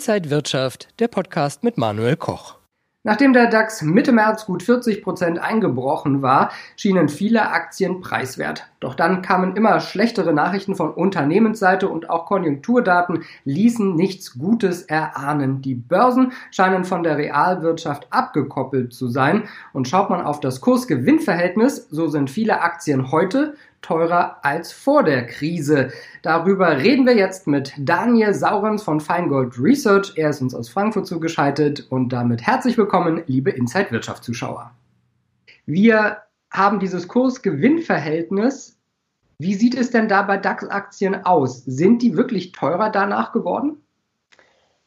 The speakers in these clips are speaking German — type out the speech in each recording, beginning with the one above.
Inside Wirtschaft, der Podcast mit Manuel Koch. Nachdem der DAX Mitte März gut 40 Prozent eingebrochen war, schienen viele Aktien preiswert. Doch dann kamen immer schlechtere Nachrichten von Unternehmensseite und auch Konjunkturdaten ließen nichts Gutes erahnen. Die Börsen scheinen von der Realwirtschaft abgekoppelt zu sein. Und schaut man auf das Kurs-Gewinn-Verhältnis, so sind viele Aktien heute teurer als vor der Krise. Darüber reden wir jetzt mit Daniel Saurens von Feingold Research. Er ist uns aus Frankfurt zugeschaltet und damit herzlich willkommen, liebe Inside Wirtschaft Zuschauer. Wir haben dieses Kurs-Gewinn-Verhältnis. Wie sieht es denn da bei DAX-Aktien aus? Sind die wirklich teurer danach geworden?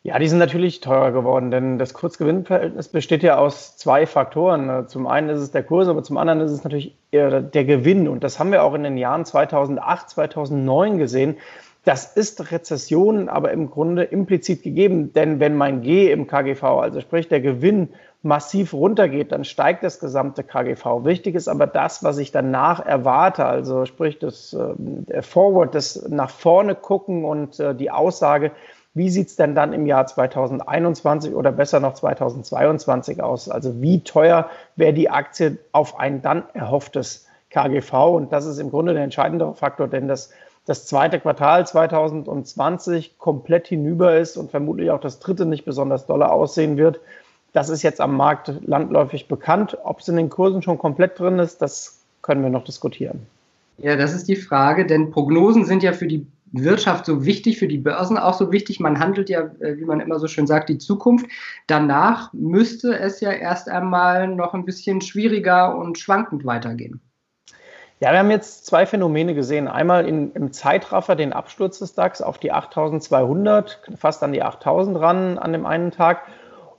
Ja, die sind natürlich teurer geworden, denn das Kurzgewinnverhältnis besteht ja aus zwei Faktoren. Zum einen ist es der Kurs, aber zum anderen ist es natürlich der Gewinn. Und das haben wir auch in den Jahren 2008, 2009 gesehen. Das ist Rezession, aber im Grunde implizit gegeben. Denn wenn mein G im KGV, also sprich der Gewinn, massiv runtergeht, dann steigt das gesamte KGV. Wichtig ist aber das, was ich danach erwarte, also sprich das äh, Forward, das nach vorne gucken und äh, die Aussage, wie sieht es denn dann im Jahr 2021 oder besser noch 2022 aus? Also wie teuer wäre die Aktie auf ein dann erhofftes KGV? Und das ist im Grunde der entscheidende Faktor, denn das, das zweite Quartal 2020 komplett hinüber ist und vermutlich auch das dritte nicht besonders dolle aussehen wird. Das ist jetzt am Markt landläufig bekannt. Ob es in den Kursen schon komplett drin ist, das können wir noch diskutieren. Ja, das ist die Frage, denn Prognosen sind ja für die Wirtschaft so wichtig, für die Börsen auch so wichtig. Man handelt ja, äh, wie man immer so schön sagt, die Zukunft. Danach müsste es ja erst einmal noch ein bisschen schwieriger und schwankend weitergehen. Ja, wir haben jetzt zwei Phänomene gesehen. Einmal in, im Zeitraffer den Absturz des DAX auf die 8200, fast an die 8000 ran an dem einen Tag.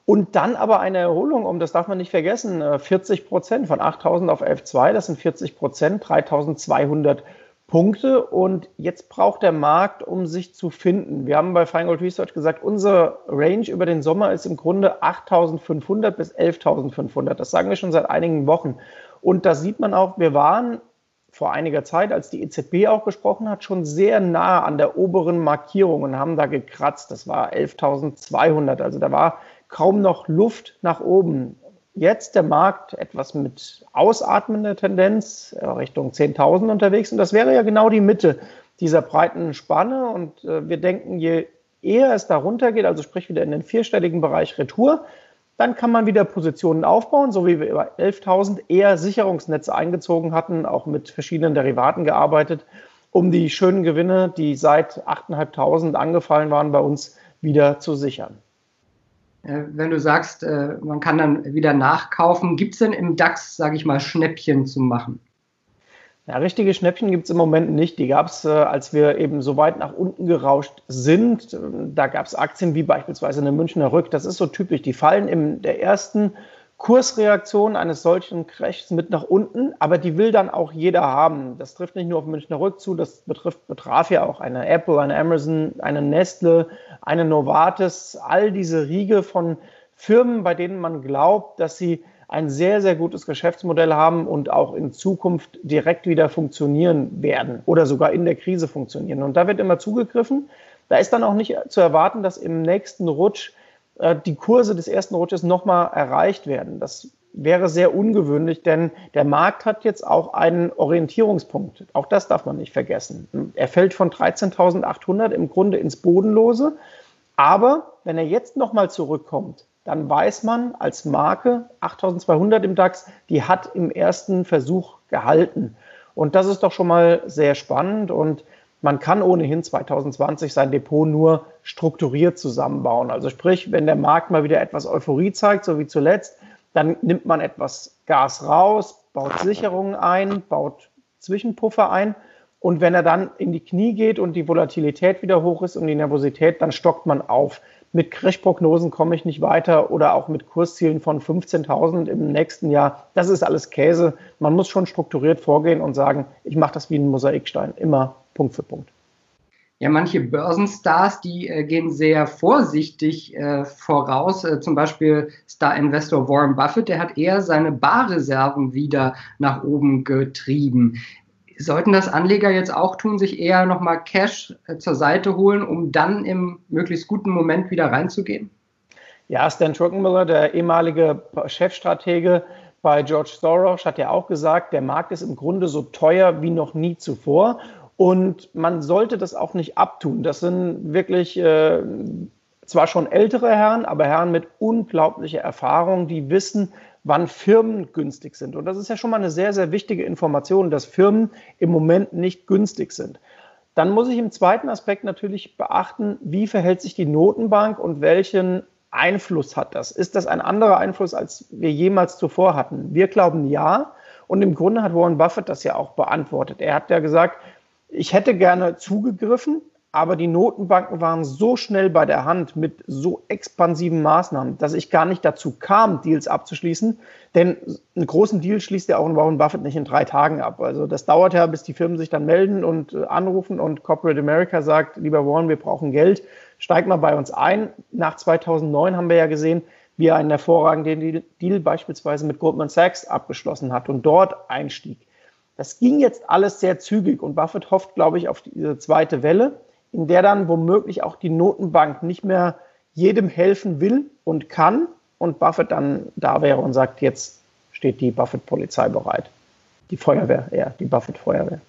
Und dann aber eine Erholung um, das darf man nicht vergessen, 40 äh, Prozent von 8000 auf 11,2, das sind 40 Prozent, 3200 Punkte und jetzt braucht der Markt, um sich zu finden. Wir haben bei Feingold Research gesagt, unsere Range über den Sommer ist im Grunde 8.500 bis 11.500. Das sagen wir schon seit einigen Wochen. Und da sieht man auch, wir waren vor einiger Zeit, als die EZB auch gesprochen hat, schon sehr nah an der oberen Markierung und haben da gekratzt. Das war 11.200. Also da war kaum noch Luft nach oben jetzt der Markt etwas mit ausatmender Tendenz äh, Richtung 10.000 unterwegs. Und das wäre ja genau die Mitte dieser breiten Spanne. Und äh, wir denken, je eher es da runtergeht, also sprich wieder in den vierstelligen Bereich Retour, dann kann man wieder Positionen aufbauen, so wie wir über 11.000 eher Sicherungsnetze eingezogen hatten, auch mit verschiedenen Derivaten gearbeitet, um die schönen Gewinne, die seit 8.500 angefallen waren, bei uns wieder zu sichern. Äh, wenn du sagst, äh, man kann dann wieder nachkaufen, gibt es denn im DAX, sage ich mal, Schnäppchen zu machen? Ja, richtige Schnäppchen gibt es im Moment nicht. Die gab es, äh, als wir eben so weit nach unten gerauscht sind. Da gab es Aktien wie beispielsweise eine Münchner Rück. Das ist so typisch. Die fallen in der ersten Kursreaktion eines solchen Crashs mit nach unten, aber die will dann auch jeder haben. Das trifft nicht nur auf Münchner Rück zu, das betrifft, betraf ja auch eine Apple, eine Amazon, eine Nestle, eine Novartis, all diese Riege von Firmen, bei denen man glaubt, dass sie ein sehr, sehr gutes Geschäftsmodell haben und auch in Zukunft direkt wieder funktionieren werden oder sogar in der Krise funktionieren. Und da wird immer zugegriffen. Da ist dann auch nicht zu erwarten, dass im nächsten Rutsch äh, die Kurse des ersten Rutsches nochmal erreicht werden. Das wäre sehr ungewöhnlich, denn der Markt hat jetzt auch einen Orientierungspunkt. Auch das darf man nicht vergessen. Er fällt von 13.800 im Grunde ins Bodenlose. Aber wenn er jetzt nochmal zurückkommt, dann weiß man als Marke 8.200 im DAX, die hat im ersten Versuch gehalten. Und das ist doch schon mal sehr spannend. Und man kann ohnehin 2020 sein Depot nur strukturiert zusammenbauen. Also sprich, wenn der Markt mal wieder etwas Euphorie zeigt, so wie zuletzt, dann nimmt man etwas Gas raus, baut Sicherungen ein, baut Zwischenpuffer ein. Und wenn er dann in die Knie geht und die Volatilität wieder hoch ist und die Nervosität, dann stockt man auf. Mit Crash-Prognosen komme ich nicht weiter oder auch mit Kurszielen von 15.000 im nächsten Jahr. Das ist alles Käse. Man muss schon strukturiert vorgehen und sagen, ich mache das wie ein Mosaikstein, immer Punkt für Punkt. Ja, manche Börsenstars, die äh, gehen sehr vorsichtig äh, voraus. Äh, zum Beispiel Star-Investor Warren Buffett, der hat eher seine Barreserven wieder nach oben getrieben. Sollten das Anleger jetzt auch tun, sich eher nochmal Cash äh, zur Seite holen, um dann im möglichst guten Moment wieder reinzugehen? Ja, Stan Druckenmiller, der ehemalige Chefstratege bei George Soros, hat ja auch gesagt, der Markt ist im Grunde so teuer wie noch nie zuvor. Und man sollte das auch nicht abtun. Das sind wirklich äh, zwar schon ältere Herren, aber Herren mit unglaublicher Erfahrung, die wissen, wann Firmen günstig sind. Und das ist ja schon mal eine sehr, sehr wichtige Information, dass Firmen im Moment nicht günstig sind. Dann muss ich im zweiten Aspekt natürlich beachten, wie verhält sich die Notenbank und welchen Einfluss hat das? Ist das ein anderer Einfluss, als wir jemals zuvor hatten? Wir glauben ja. Und im Grunde hat Warren Buffett das ja auch beantwortet. Er hat ja gesagt, ich hätte gerne zugegriffen, aber die Notenbanken waren so schnell bei der Hand mit so expansiven Maßnahmen, dass ich gar nicht dazu kam, Deals abzuschließen. Denn einen großen Deal schließt ja auch ein Warren Buffett nicht in drei Tagen ab. Also das dauert ja, bis die Firmen sich dann melden und äh, anrufen und Corporate America sagt, lieber Warren, wir brauchen Geld, steig mal bei uns ein. Nach 2009 haben wir ja gesehen, wie er einen hervorragenden Deal beispielsweise mit Goldman Sachs abgeschlossen hat und dort einstieg. Das ging jetzt alles sehr zügig und Buffett hofft, glaube ich, auf diese zweite Welle in der dann womöglich auch die Notenbank nicht mehr jedem helfen will und kann und Buffett dann da wäre und sagt, jetzt steht die Buffett-Polizei bereit. Die Feuerwehr, ja, die Buffett-Feuerwehr.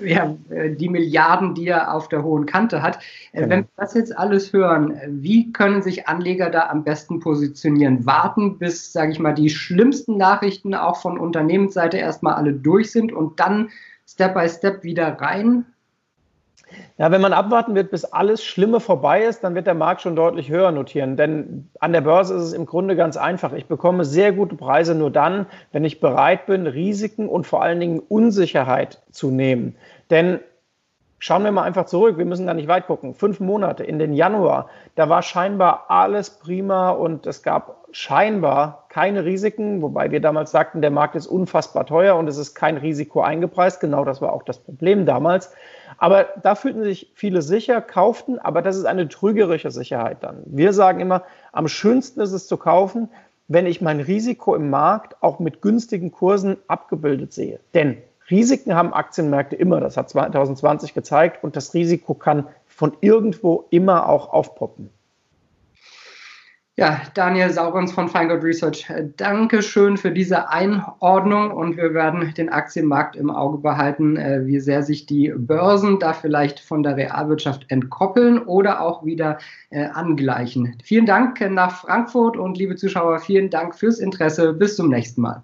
Ja, äh, die Milliarden, die er auf der hohen Kante hat. Äh, genau. Wenn wir das jetzt alles hören, wie können sich Anleger da am besten positionieren? Warten, bis, sage ich mal, die schlimmsten Nachrichten auch von Unternehmensseite erstmal alle durch sind und dann Step by Step wieder rein? Ja, wenn man abwarten wird, bis alles Schlimme vorbei ist, dann wird der Markt schon deutlich höher notieren. Denn an der Börse ist es im Grunde ganz einfach. Ich bekomme sehr gute Preise nur dann, wenn ich bereit bin, Risiken und vor allen Dingen Unsicherheit zu nehmen. Denn schauen wir mal einfach zurück, wir müssen da nicht weit gucken. Fünf Monate in den Januar, da war scheinbar alles prima und es gab scheinbar keine Risiken, wobei wir damals sagten, der Markt ist unfassbar teuer und es ist kein Risiko eingepreist. Genau das war auch das Problem damals. Aber da fühlten sich viele sicher, kauften, aber das ist eine trügerische Sicherheit dann. Wir sagen immer, am schönsten ist es zu kaufen, wenn ich mein Risiko im Markt auch mit günstigen Kursen abgebildet sehe. Denn Risiken haben Aktienmärkte immer, das hat 2020 gezeigt, und das Risiko kann von irgendwo immer auch aufpoppen. Ja, Daniel Saurens von Feingold Research, danke schön für diese Einordnung und wir werden den Aktienmarkt im Auge behalten, äh, wie sehr sich die Börsen da vielleicht von der Realwirtschaft entkoppeln oder auch wieder äh, angleichen. Vielen Dank nach Frankfurt und liebe Zuschauer, vielen Dank fürs Interesse. Bis zum nächsten Mal.